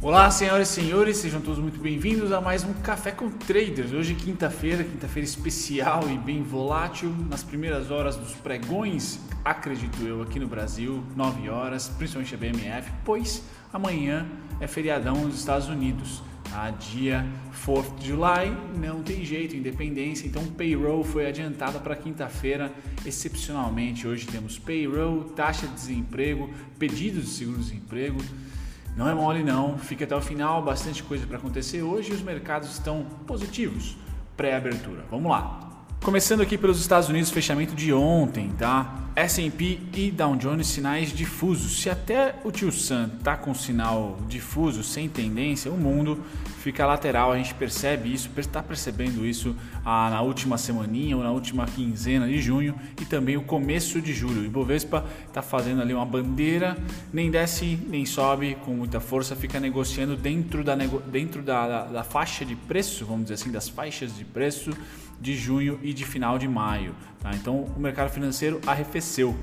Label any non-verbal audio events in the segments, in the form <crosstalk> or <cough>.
Olá, senhoras e senhores, sejam todos muito bem-vindos a mais um Café com Traders. Hoje, quinta-feira, quinta-feira especial e bem volátil, nas primeiras horas dos pregões, acredito eu, aqui no Brasil, 9 horas, principalmente a BMF, pois amanhã é feriadão nos Estados Unidos. Tá? Dia 4 de July, não tem jeito, independência, então payroll foi adiantada para quinta-feira, excepcionalmente. Hoje temos payroll, taxa de desemprego, pedidos de seguro-desemprego. Não é mole não, fica até o final, bastante coisa para acontecer hoje e os mercados estão positivos pré-abertura. Vamos lá. Começando aqui pelos Estados Unidos, fechamento de ontem, tá? S&P e Dow Jones sinais difusos. Se até o tio Sam tá com sinal difuso, sem tendência, o mundo fica lateral. A gente percebe isso, está percebendo isso ah, na última semaninha ou na última quinzena de junho e também o começo de julho. O Ibovespa está fazendo ali uma bandeira, nem desce nem sobe com muita força, fica negociando dentro da, dentro da, da, da faixa de preço, vamos dizer assim, das faixas de preço de junho e de final de maio. Tá? Então o mercado financeiro arrefeceu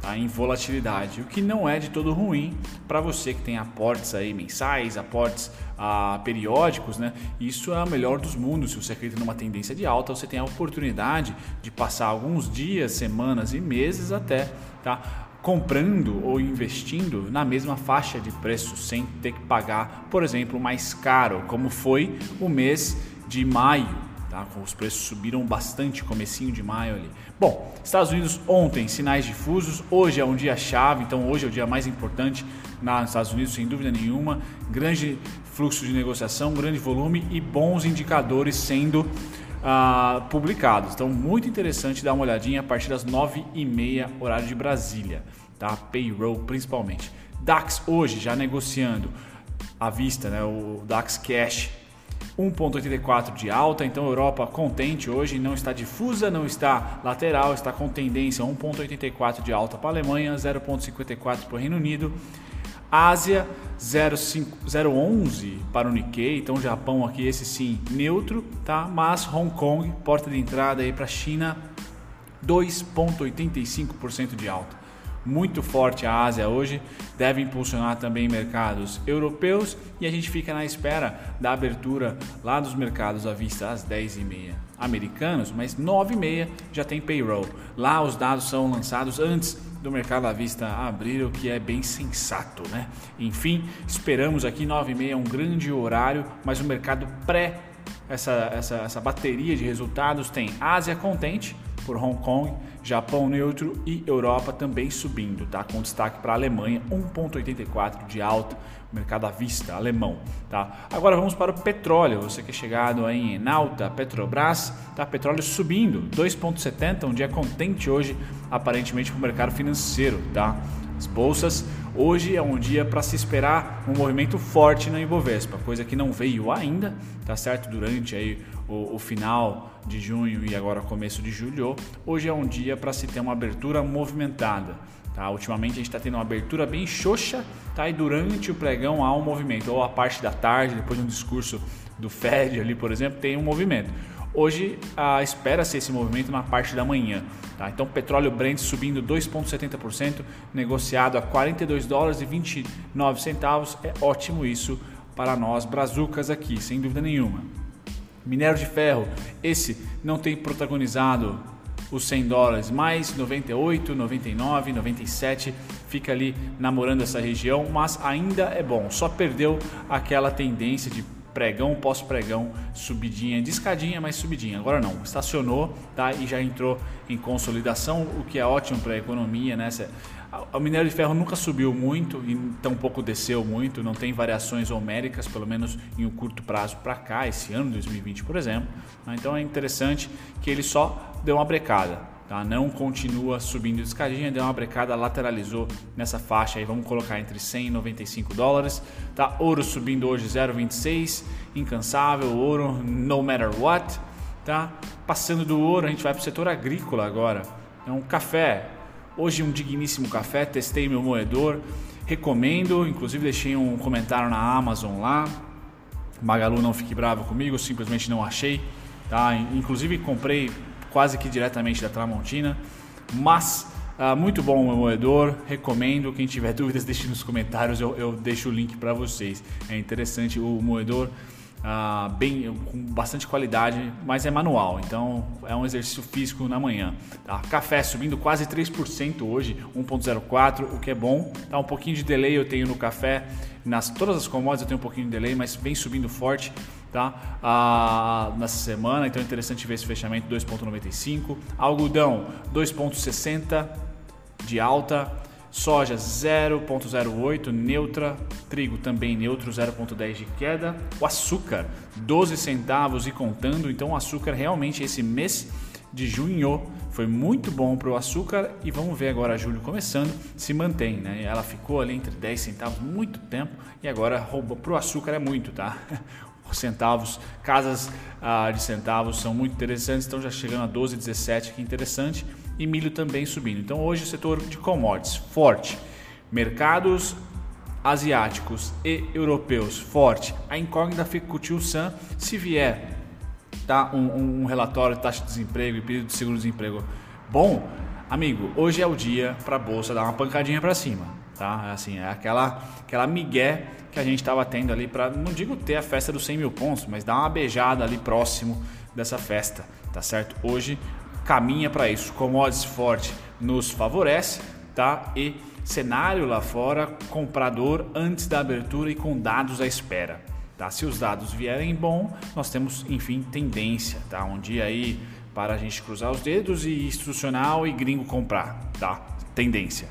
tá? em volatilidade, o que não é de todo ruim para você que tem aportes aí mensais, aportes ah, periódicos, né? Isso é o melhor dos mundos. Se você acredita numa tendência de alta, você tem a oportunidade de passar alguns dias, semanas e meses até, tá? comprando ou investindo na mesma faixa de preço sem ter que pagar, por exemplo, mais caro, como foi o mês de maio, Tá? Os preços subiram bastante comecinho de maio ali. Bom, Estados Unidos ontem sinais difusos, hoje é um dia chave, então hoje é o dia mais importante nos Estados Unidos sem dúvida nenhuma. Grande fluxo de negociação, grande volume e bons indicadores sendo uh, publicados. Então muito interessante dar uma olhadinha a partir das 9h30 horário de Brasília, tá? Payroll principalmente. DAX hoje já negociando à vista, né? O DAX Cash 1,84 de alta, então Europa contente hoje, não está difusa, não está lateral, está com tendência 1,84 de alta para a Alemanha, 0,54 para o Reino Unido. Ásia 0,11 para o Nikkei, então Japão aqui esse sim neutro, tá? Mas Hong Kong, porta de entrada aí para a China, 2,85% de alta muito forte a Ásia hoje, deve impulsionar também mercados europeus e a gente fica na espera da abertura lá dos mercados à vista às 10h30 americanos, mas 9h30 já tem payroll. Lá os dados são lançados antes do mercado à vista abrir, o que é bem sensato, né? Enfim, esperamos aqui 9h30 um grande horário, mas o mercado pré essa, essa, essa bateria de resultados tem Ásia contente, por Hong Kong, Japão neutro e Europa também subindo, tá? Com destaque para a Alemanha, 1,84 de alta, mercado à vista alemão, tá? Agora vamos para o petróleo. Você que é chegado aí em alta, Petrobras, tá? Petróleo subindo, 2,70, um dia contente hoje, aparentemente para o mercado financeiro, tá? As bolsas Hoje é um dia para se esperar um movimento forte na Ibovespa, coisa que não veio ainda, tá certo? Durante aí o, o final de junho e agora começo de julho. Hoje é um dia para se ter uma abertura movimentada. Tá? Ultimamente a gente está tendo uma abertura bem xoxa tá? e durante o pregão há um movimento, ou a parte da tarde, depois de um discurso do Fed ali, por exemplo, tem um movimento. Hoje ah, espera-se esse movimento na parte da manhã. Tá? Então, petróleo Brent subindo 2,70%, negociado a 42 dólares e 29 centavos. É ótimo isso para nós brazucas aqui, sem dúvida nenhuma. Minério de ferro, esse não tem protagonizado os 100 dólares, mais 98, 99, 97, fica ali namorando essa região, mas ainda é bom. Só perdeu aquela tendência de pregão, pós-pregão, subidinha, discadinha, mas subidinha. Agora não, estacionou tá? e já entrou em consolidação, o que é ótimo para a economia. Né? O minério de ferro nunca subiu muito e tampouco desceu muito, não tem variações homéricas, pelo menos em um curto prazo para cá, esse ano 2020, por exemplo. Né? Então é interessante que ele só deu uma brecada. Tá? Não continua subindo de escadinha, deu uma brecada, lateralizou nessa faixa aí, vamos colocar entre 100 e 95 dólares. Tá? Ouro subindo hoje 0,26, incansável, ouro no matter what. Tá? Passando do ouro, a gente vai para o setor agrícola agora. Então, café. Hoje um digníssimo café, testei meu moedor, recomendo, inclusive deixei um comentário na Amazon lá. Magalu não fique bravo comigo, simplesmente não achei. Tá? Inclusive comprei quase que diretamente da Tramontina, mas Ah, muito bom o moedor, recomendo. Quem tiver <laughs> dúvidas, deixe nos comentários, eu, eu deixo o link para vocês. É interessante o moedor. Ah, bem, com bastante qualidade, mas é manual, então é um exercício físico na manhã. Tá? Café subindo quase 3% hoje, 1,04, o que é bom. Tá? Um pouquinho de delay eu tenho no café, nas todas as commodities eu tenho um pouquinho de delay, mas vem subindo forte tá? Ah, nessa semana, então é interessante ver esse fechamento 2,95. Algodão 2,60 de alta. Soja 0,08 neutra, trigo também neutro 0,10 de queda. O açúcar 12 centavos e contando, então o açúcar realmente esse mês de junho foi muito bom para o açúcar e vamos ver agora julho começando se mantém, né? Ela ficou ali entre 10 centavos muito tempo e agora rouba para o açúcar é muito, tá? <laughs> centavos, casas ah, de centavos são muito interessantes, estão já chegando a 12, 17, que interessante, e milho também subindo. Então hoje o setor de commodities forte, mercados asiáticos e europeus forte. A incógnita fica com o tio Sam se vier tá, um, um relatório de taxa de desemprego e período de seguro-desemprego bom, amigo, hoje é o dia para a bolsa dar uma pancadinha para cima, tá? Assim, é aquela aquela migué que a gente estava tendo ali para, não digo ter a festa dos 100 mil pontos, mas dar uma beijada ali próximo dessa festa, tá certo? Hoje caminha para isso. Commodities forte nos favorece, tá? E cenário lá fora, comprador antes da abertura e com dados à espera. Tá? Se os dados vierem bom, nós temos, enfim, tendência, tá? Um dia aí para a gente cruzar os dedos e institucional e gringo comprar, tá? Tendência.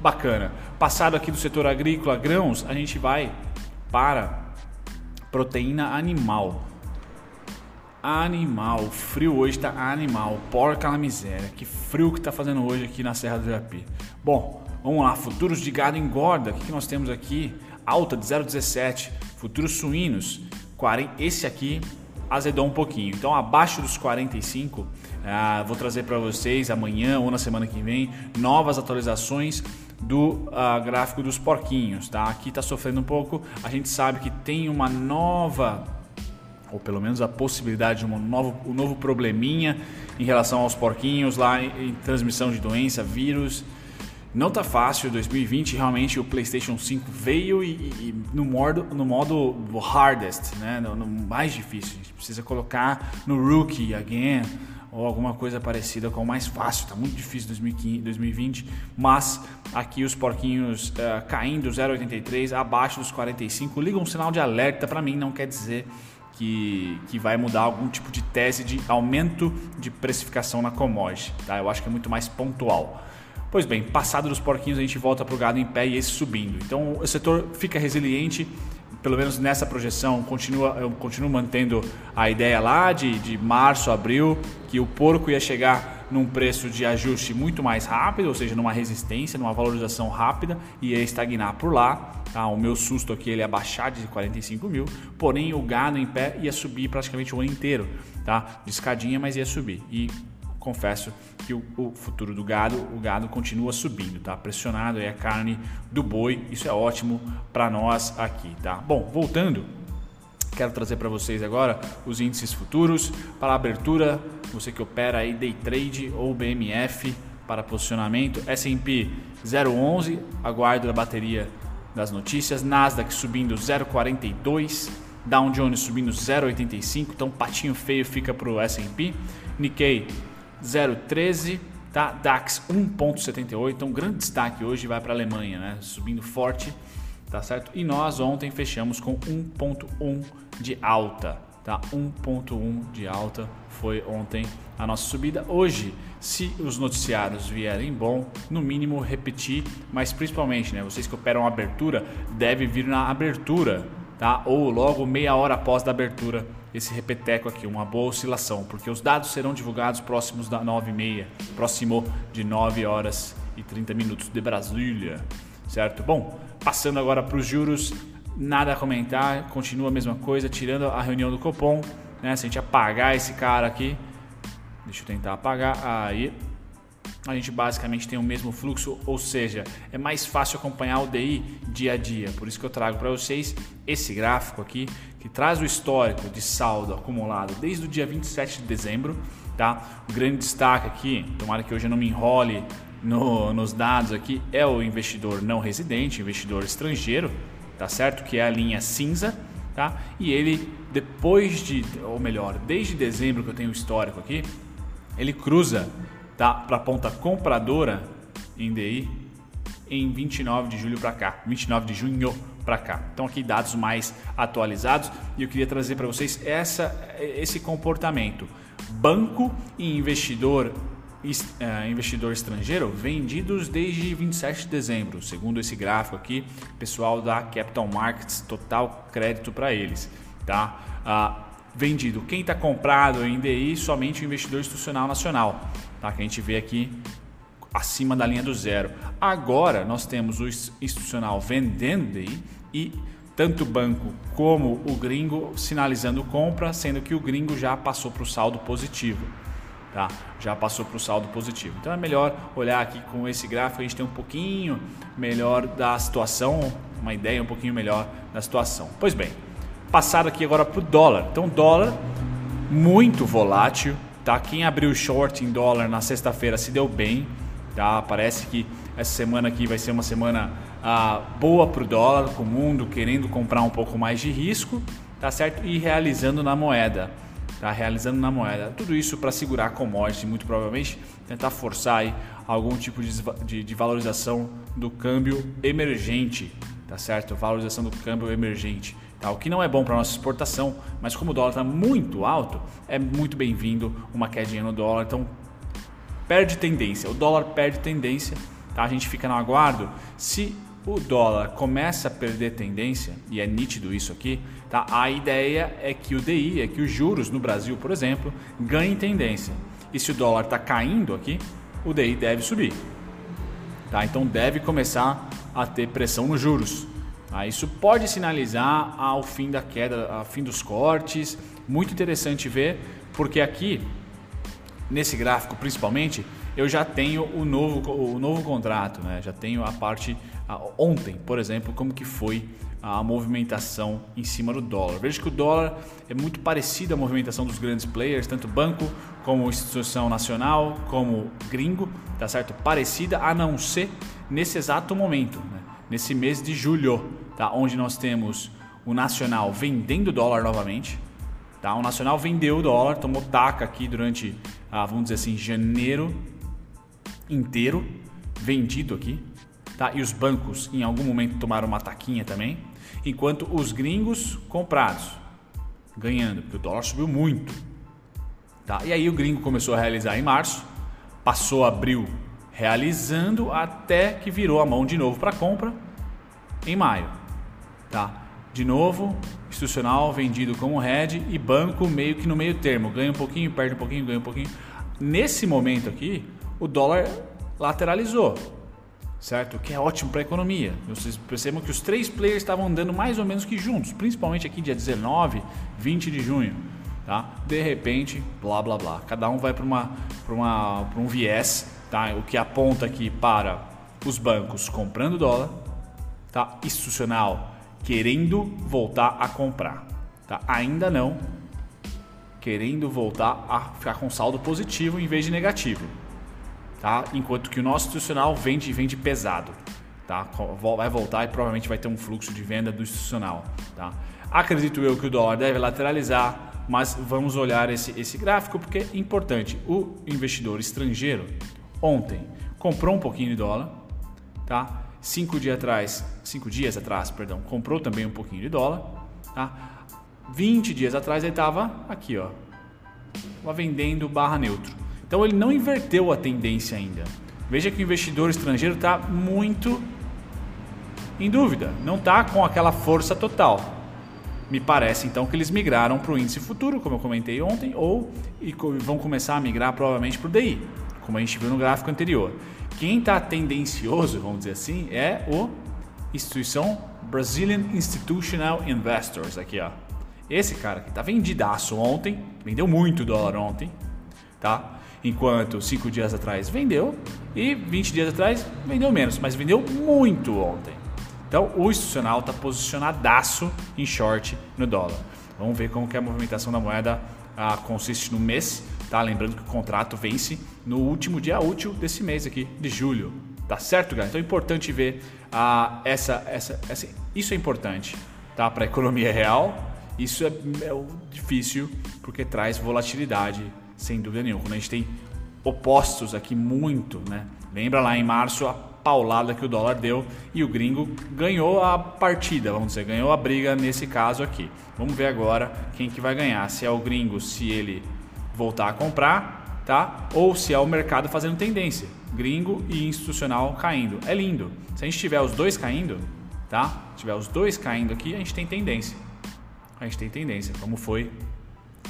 Bacana. Passado aqui do setor agrícola, grãos, a gente vai para proteína animal. Animal, frio hoje está animal, porca na miséria. Que frio que está fazendo hoje aqui na Serra do Japi. Bom, vamos lá, futuros de gado engorda. O que, que nós temos aqui? Alta de 0,17. Futuros suínos, 40, esse aqui azedou um pouquinho. Então, abaixo dos 45, ah, vou trazer para vocês amanhã ou na semana que vem novas atualizações do uh, gráfico dos porquinhos, tá? Aqui está sofrendo um pouco. A gente sabe que tem uma nova, ou pelo menos a possibilidade de um novo, um novo probleminha em relação aos porquinhos lá em, em transmissão de doença, vírus. Não tá fácil, 2020 realmente o PlayStation 5 veio e, e no modo no modo hardest, né? No, no mais difícil. A gente precisa colocar no rookie again ou alguma coisa parecida com o mais fácil. Está muito difícil 2015, 2020, mas aqui os porquinhos uh, caindo 0,83 abaixo dos 45 liga um sinal de alerta para mim não quer dizer que, que vai mudar algum tipo de tese de aumento de precificação na commodity. Tá? Eu acho que é muito mais pontual. Pois bem, passado dos porquinhos a gente volta para o gado em pé e esse subindo. Então o setor fica resiliente pelo menos nessa projeção, continua, eu continuo mantendo a ideia lá de, de março, abril, que o porco ia chegar num preço de ajuste muito mais rápido, ou seja, numa resistência, numa valorização rápida e ia estagnar por lá. Tá? O meu susto aqui ele ia baixar de 45 mil, porém o gado em pé ia subir praticamente o ano inteiro, tá? De escadinha, mas ia subir. E confesso que o, o, futuro do gado, o gado continua subindo, tá? Pressionado aí a carne do boi, isso é ótimo para nós aqui, tá? Bom, voltando, quero trazer para vocês agora os índices futuros para abertura, você que opera aí day trade ou BMF para posicionamento, S&P 011, aguardo a bateria das notícias, Nasdaq subindo 0,42, Dow Jones subindo 0,85, então patinho feio fica para o S&P, Nikkei 0,13, tá? DAX 1,78, então grande destaque hoje vai para a Alemanha, né? Subindo forte, tá certo? E nós ontem fechamos com 1,1 de alta, tá? 1,1 de alta foi ontem a nossa subida. Hoje, se os noticiários vierem bom, no mínimo repetir, mas principalmente, né? Vocês que operam abertura, deve vir na abertura, tá? Ou logo meia hora após da abertura esse repeteco aqui, uma boa oscilação, porque os dados serão divulgados próximos da 9 e meia, próximo de 9 horas e 30 minutos de Brasília, certo? Bom, passando agora para os juros, nada a comentar, continua a mesma coisa, tirando a reunião do Copom, né? Se a gente apagar esse cara aqui, deixa eu tentar apagar, aí a gente basicamente tem o mesmo fluxo, ou seja, é mais fácil acompanhar o DI dia a dia. Por isso que eu trago para vocês esse gráfico aqui, que traz o histórico de saldo acumulado desde o dia 27 de dezembro. Tá? O grande destaque aqui, tomara que hoje eu não me enrole no, nos dados aqui é o investidor não residente, investidor estrangeiro, tá certo? Que é a linha cinza, tá? E ele depois de, ou melhor, desde dezembro que eu tenho o histórico aqui, ele cruza, tá? Para a ponta compradora em DI em 29 de julho para cá, 29 de junho para cá. Então aqui dados mais atualizados e eu queria trazer para vocês essa, esse comportamento. Banco e investidor investidor estrangeiro vendidos desde 27 de dezembro, segundo esse gráfico aqui, pessoal da Capital Markets, total crédito para eles, tá? Uh, vendido quem está comprado em DI somente o investidor institucional nacional, tá? Que a gente vê aqui acima da linha do zero. Agora nós temos o institucional vendendo DI e tanto o banco como o gringo sinalizando compra, sendo que o gringo já passou para o saldo positivo tá? já passou para o saldo positivo. Então é melhor olhar aqui com esse gráfico, a gente tem um pouquinho melhor da situação, uma ideia um pouquinho melhor da situação. Pois bem, passado aqui agora para o dólar. Então dólar muito volátil, tá? Quem abriu short em dólar na sexta-feira se deu bem, tá? Parece que essa semana aqui vai ser uma semana ah, boa para o dólar, com o mundo querendo comprar um pouco mais de risco, tá certo? E realizando na moeda tá realizando na moeda. Tudo isso para segurar a commodity, muito provavelmente tentar forçar aí algum tipo de, de, de, valorização do câmbio emergente, tá certo? Valorização do câmbio emergente. Tá? O que não é bom para nossa exportação, mas como o dólar está muito alto, é muito bem-vindo uma quedinha no dólar. Então perde tendência, o dólar perde tendência. Tá? A gente fica no aguardo. Se o dólar começa a perder tendência, e é nítido isso aqui, tá? a ideia é que o DI, é que os juros no Brasil, por exemplo, ganhem tendência. E se o dólar está caindo aqui, o DI deve subir. Tá? Então deve começar a ter pressão nos juros. Tá? Isso pode sinalizar ao fim da queda, ao fim dos cortes. Muito interessante ver, porque aqui, nesse gráfico principalmente, eu já tenho o novo, o novo contrato, né? já tenho a parte ontem, por exemplo, como que foi a movimentação em cima do dólar. Veja que o dólar é muito parecido à movimentação dos grandes players, tanto banco como instituição nacional, como gringo, tá certo? Parecida, a não ser nesse exato momento, né? nesse mês de julho, tá? Onde nós temos o nacional vendendo dólar novamente, tá? O nacional vendeu o dólar, tomou taca aqui durante, ah, vamos dizer assim, janeiro inteiro, vendido aqui, tá? E os bancos em algum momento tomaram uma taquinha também, enquanto os gringos comprados ganhando, porque o dólar subiu muito, tá? E aí o gringo começou a realizar em março, passou abril realizando até que virou a mão de novo para compra em maio, tá? De novo, institucional vendido como red e banco meio que no meio termo, ganha um pouquinho, perde um pouquinho, ganha um pouquinho. Nesse momento aqui, o dólar lateralizou certo? Que é ótimo para a economia. Vocês percebam que os três players estavam andando mais ou menos que juntos, principalmente aqui dia 19, 20 de junho. Tá? De repente, blá blá blá. Cada um vai para uma, uma, um viés, tá? o que aponta aqui para os bancos comprando dólar, tá? institucional querendo voltar a comprar. Tá? Ainda não querendo voltar a ficar com saldo positivo em vez de negativo tá? Enquanto que o nosso institucional vende vende pesado, tá? Vai voltar e provavelmente vai ter um fluxo de venda do institucional, tá? Acredito eu que o dólar deve lateralizar, mas vamos olhar esse, esse gráfico porque é importante. O investidor estrangeiro ontem comprou um pouquinho de dólar, tá? Cinco dias atrás, cinco dias atrás, perdão, comprou também um pouquinho de dólar, tá? 20 dias atrás ele estava aqui, ó, vendendo barra neutro. Então ele não inverteu a tendência ainda. Veja que o investidor estrangeiro está muito em dúvida, não está com aquela força total. Me parece então que eles migraram para o índice futuro, como eu comentei ontem, ou e vão começar a migrar provavelmente para o DI, como a gente viu no gráfico anterior. Quem está tendencioso, vamos dizer assim, é o instituição Brazilian Institutional Investors aqui, ó. Esse cara que está vendidaço ontem, vendeu muito dólar ontem, tá? Enquanto cinco dias atrás vendeu e 20 dias atrás vendeu menos, mas vendeu muito ontem. Então o institucional está posicionadaço em short no dólar. Vamos ver como que a movimentação da moeda ah, consiste no mês. tá? Lembrando que o contrato vence no último dia útil desse mês aqui, de julho. Tá certo, galera? Então é importante ver ah, essa, essa, essa, isso é importante, tá? Para a economia real, isso é, é difícil porque traz volatilidade, sem dúvida nenhuma. Quando a gente tem opostos aqui muito, né? Lembra lá em março a paulada que o dólar deu e o gringo ganhou a partida, vamos dizer, ganhou a briga nesse caso aqui. Vamos ver agora quem que vai ganhar, se é o gringo, se ele voltar a comprar, tá? Ou se é o mercado fazendo tendência, gringo e institucional caindo. É lindo. Se a gente tiver os dois caindo, tá? Se tiver os dois caindo aqui, a gente tem tendência. A gente tem tendência, como foi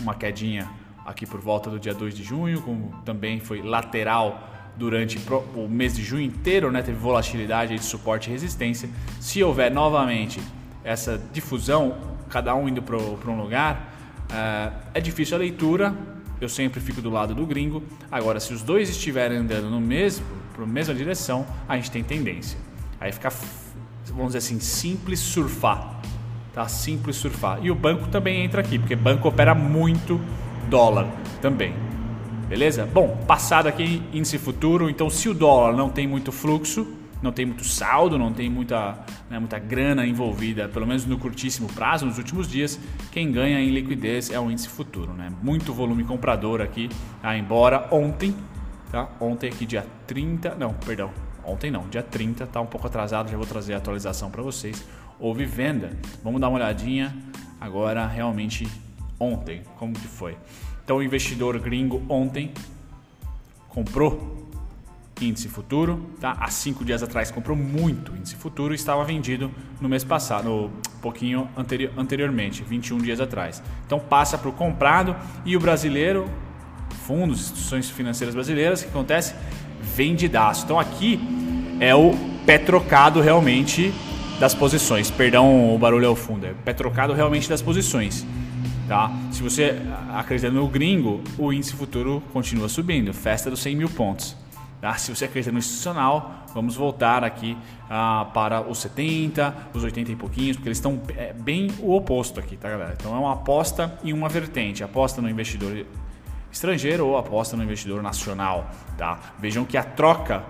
uma quedinha aqui por volta do dia 2 de junho, como também foi lateral durante o mês de junho inteiro, né, teve volatilidade de suporte e resistência. Se houver novamente essa difusão, cada um indo para um lugar, uh, é difícil a leitura. Eu sempre fico do lado do gringo. Agora, se os dois estiverem andando no mesmo, para a mesma direção, a gente tem tendência. Aí fica, vamos dizer assim, simples surfar. Tá? Simples surfar. E o banco também entra aqui, porque banco opera muito dólar também. Beleza? Bom, passado aqui índice futuro, então se o dólar não tem muito fluxo, não tem muito saldo, não tem muita, né, muita grana envolvida, pelo menos no curtíssimo prazo, nos últimos dias, quem ganha em liquidez é o índice futuro. Né? Muito volume comprador aqui, tá? embora ontem, tá? ontem aqui dia 30, não, perdão, ontem não, dia 30, tá um pouco atrasado, já vou trazer a atualização para vocês. Houve venda, vamos dar uma olhadinha agora realmente ontem, como que foi. Então o investidor gringo ontem comprou índice futuro, tá? Há cinco dias atrás comprou muito índice futuro e estava vendido no mês passado, um pouquinho anteri anteriormente, 21 dias atrás. Então passa para o comprado e o brasileiro, fundos, instituições financeiras brasileiras, o que acontece? Vendidaço. Então aqui é o pé trocado realmente das posições. Perdão, o barulho ao fundo. É pé trocado realmente das posições. Tá? Se você acredita no gringo, o índice futuro continua subindo, festa dos 100 mil pontos. Tá? Se você acredita no institucional, vamos voltar aqui ah, para os 70, os 80 e pouquinhos, porque eles estão é, bem o oposto aqui, tá galera? Então é uma aposta em uma vertente, aposta no investidor estrangeiro ou aposta no investidor nacional, tá? Vejam que a troca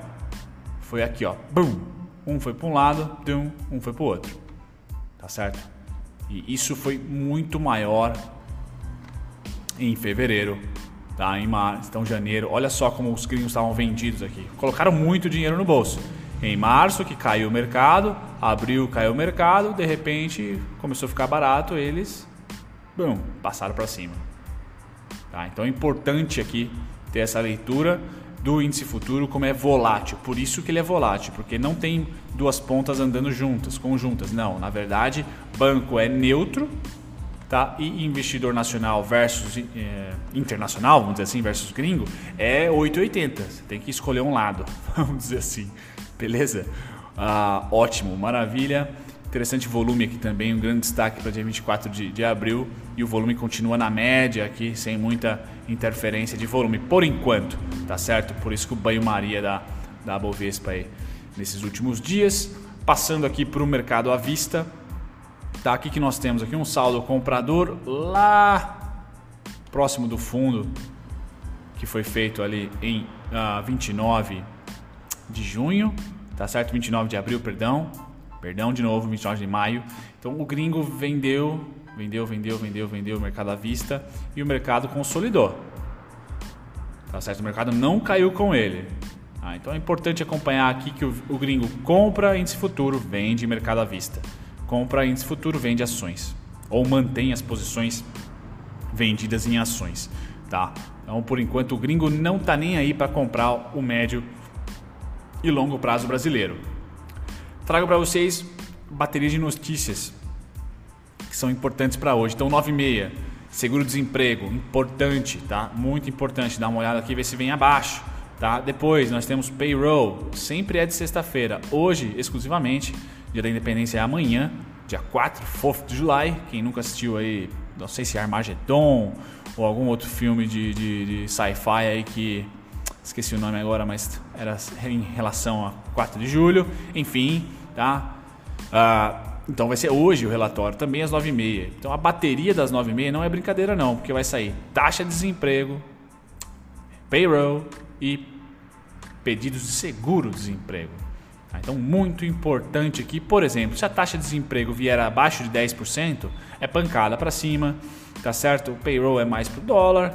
foi aqui, ó, boom, um foi para um lado, um foi para o outro, tá certo? E isso foi muito maior em fevereiro, tá? Em março, então janeiro. Olha só como os gringos estavam vendidos aqui. Colocaram muito dinheiro no bolso. Em março, que caiu o mercado, abril caiu o mercado, de repente começou a ficar barato, eles passaram para cima. Tá? Então é importante aqui ter essa leitura do índice futuro como é volátil. Por isso que ele é volátil, porque não tem duas pontas andando juntas, conjuntas. Não, na verdade, banco é neutro, tá? E investidor nacional versus é, internacional, vamos dizer assim, versus gringo, é 880. Você tem que escolher um lado, <laughs> vamos dizer assim. Beleza? Ah, ótimo, maravilha. Interessante volume aqui também, um grande destaque para dia 24 de, de abril e o volume continua na média aqui, sem muita interferência de volume, por enquanto, tá certo? Por isso que o banho-maria da, da Bovespa aí nesses últimos dias. Passando aqui para o mercado à vista, tá? Aqui que nós temos aqui um saldo comprador lá próximo do fundo que foi feito ali em ah, 29 de junho, tá certo? 29 de abril, perdão. Perdão de novo, 29 de maio. Então o gringo vendeu, vendeu, vendeu, vendeu, vendeu o mercado à vista e o mercado consolidou. Tá certo? O mercado não caiu com ele. Ah, então é importante acompanhar aqui que o, o gringo compra índice futuro, vende mercado à vista. Compra índice futuro, vende ações. Ou mantém as posições vendidas em ações. Tá? Então, por enquanto, o gringo não está nem aí para comprar o médio e longo prazo brasileiro trago para vocês bateria de notícias que são importantes para hoje. Então, 9 e meia, seguro-desemprego, importante, tá? Muito importante. Dá uma olhada aqui, ver se vem abaixo, tá? Depois, nós temos payroll, sempre é de sexta-feira. Hoje, exclusivamente, dia da independência é amanhã, dia 4, 4 de julho. Quem nunca assistiu aí, não sei se é Armageddon ou algum outro filme de, de, de sci-fi aí que esqueci o nome agora, mas era em relação a 4 de julho. Enfim, tá? Ah, então vai ser hoje o relatório, também às 9h30. Então a bateria das 9h30 não é brincadeira não, porque vai sair taxa de desemprego, payroll e pedidos de seguro-desemprego. Tá? Então, muito importante aqui, por exemplo, se a taxa de desemprego vier abaixo de 10%, é pancada para cima, tá certo? O payroll é mais para o dólar,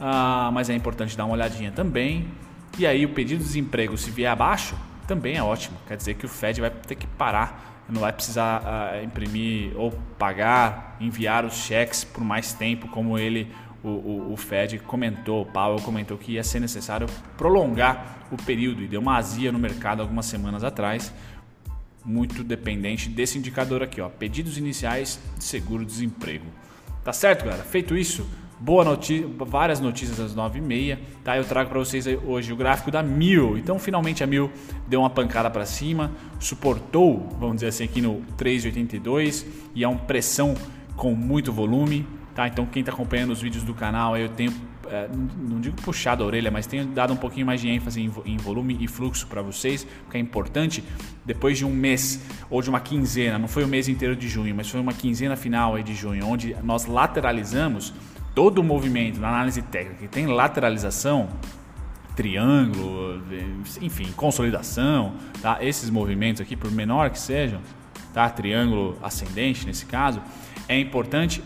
ah, mas é importante dar uma olhadinha também. E aí, o pedido de desemprego, se vier abaixo, também é ótimo. Quer dizer que o Fed vai ter que parar, não vai precisar ah, imprimir ou pagar, enviar os cheques por mais tempo, como ele o, o, o, Fed comentou, o Powell comentou que ia ser necessário prolongar o período e deu uma azia no mercado algumas semanas atrás, muito dependente desse indicador aqui, ó, pedidos iniciais de seguro-desemprego. Tá certo, galera? Feito isso, boa notícia, várias notícias às 9h30, tá? Eu trago para vocês hoje o gráfico da Mil. Então, finalmente a Mil deu uma pancada para cima, suportou, vamos dizer assim, aqui no 3,82 e é uma pressão com muito volume, Tá? Então quem está acompanhando os vídeos do canal, eu tenho, é, não digo puxado a orelha, mas tenho dado um pouquinho mais de ênfase em, volume e fluxo para vocês, porque é importante, depois de um mês ou de uma quinzena, não foi o mês inteiro de junho, mas foi uma quinzena final de junho, onde nós lateralizamos todo o movimento na análise técnica que tem lateralização, triângulo, enfim, consolidação, tá? esses movimentos aqui, por menor que sejam, tá? triângulo ascendente nesse caso, é importante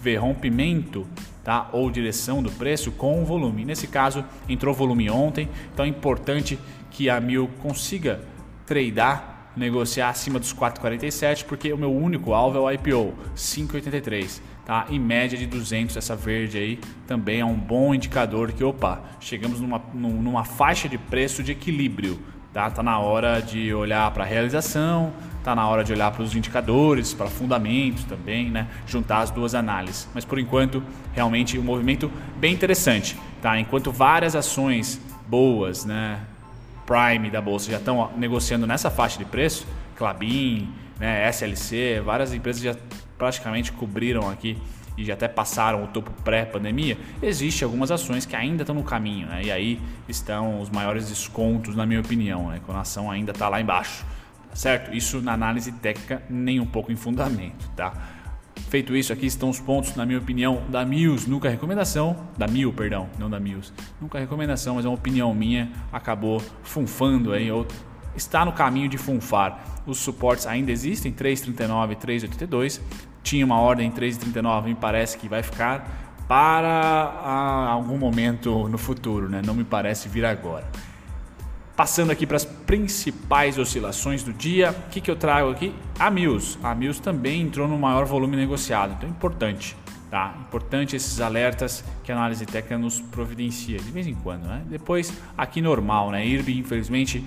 ver rompimento tá? ou direção do preço com o volume. Nesse caso, entrou volume ontem, então é importante que a Mil consiga tradear, negociar acima dos 4,47, porque o meu único alvo é o IPO, 5,83. Tá? Em média de 200, essa verde aí também é um bom indicador que, opa, chegamos numa, numa faixa de preço de equilíbrio. Tá, tá na hora de olhar para a realização, tá na hora de olhar para os indicadores, para fundamentos também, né? Juntar as duas análises. Mas por enquanto, realmente um movimento bem interessante, tá? Enquanto várias ações boas, né, Prime da bolsa já estão negociando nessa faixa de preço, Clabin, né, SLC, várias empresas já praticamente cobriram aqui e já até passaram o topo pré-pandemia, existe algumas ações que ainda estão no caminho, né? E aí estão os maiores descontos, na minha opinião, né? Quando a ação ainda está lá embaixo, tá certo? Isso na análise técnica nem um pouco em fundamento, tá? Feito isso, aqui estão os pontos, na minha opinião, da Mills, nunca recomendação, da Mil, perdão, não da Mills, nunca recomendação, mas é uma opinião minha, acabou funfando aí, ou está no caminho de funfar. Os suportes ainda existem, 3,39 e 3,82, tinha uma ordem 3,39, me parece que vai ficar para algum momento no futuro, né? não me parece vir agora. Passando aqui para as principais oscilações do dia, o que, que eu trago aqui? A Mills. A Mills também entrou no maior volume negociado, então é importante. Tá? Importante esses alertas que a análise técnica nos providencia de vez em quando. Né? Depois, aqui normal, né? IRB, infelizmente,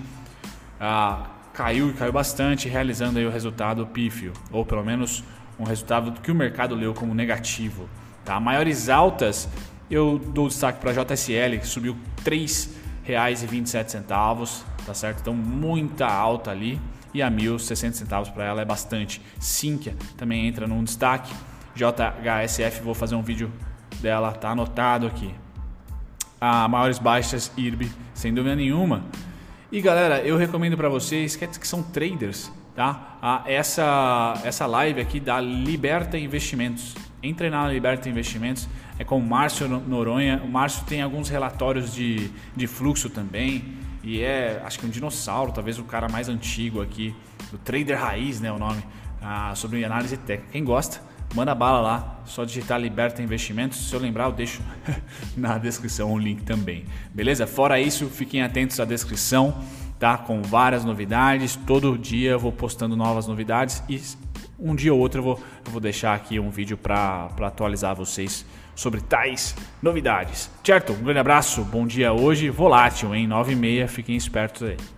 ah, caiu e caiu bastante, realizando aí o resultado pífio, ou pelo menos um resultado que o mercado leu como negativo. Tá? Maiores altas, eu dou destaque para a JSL, que subiu 3%. R$1.27, tá certo? Então muita alta ali e a 1.060 centavos para ela é bastante. Sinqia também entra num destaque. JHSF, vou fazer um vídeo dela, tá anotado aqui. A maiores baixas IRB, sem dúvida nenhuma. E galera, eu recomendo para vocês é que são traders, tá? Ah, essa essa live aqui da Liberta Investimentos, entre na Liberta Investimentos, é com o Márcio Noronha. O Márcio tem alguns relatórios de, de fluxo também. E é, acho que um dinossauro, talvez o cara mais antigo aqui, do Trader Raiz, né? O nome, ah, sobre análise técnica. Quem gosta, manda bala lá, só digitar Liberta Investimentos. Se eu lembrar, eu deixo <laughs> na descrição o link também. Beleza? Fora isso, fiquem atentos à descrição tá? Com várias novidades. Todo dia eu vou postando novas novidades e um dia ou outro eu vou, eu vou deixar aqui um vídeo para atualizar vocês sobre tais novidades. Certo? Um grande abraço, bom dia hoje. Volátil, em 9 e meia, fiquem espertos aí.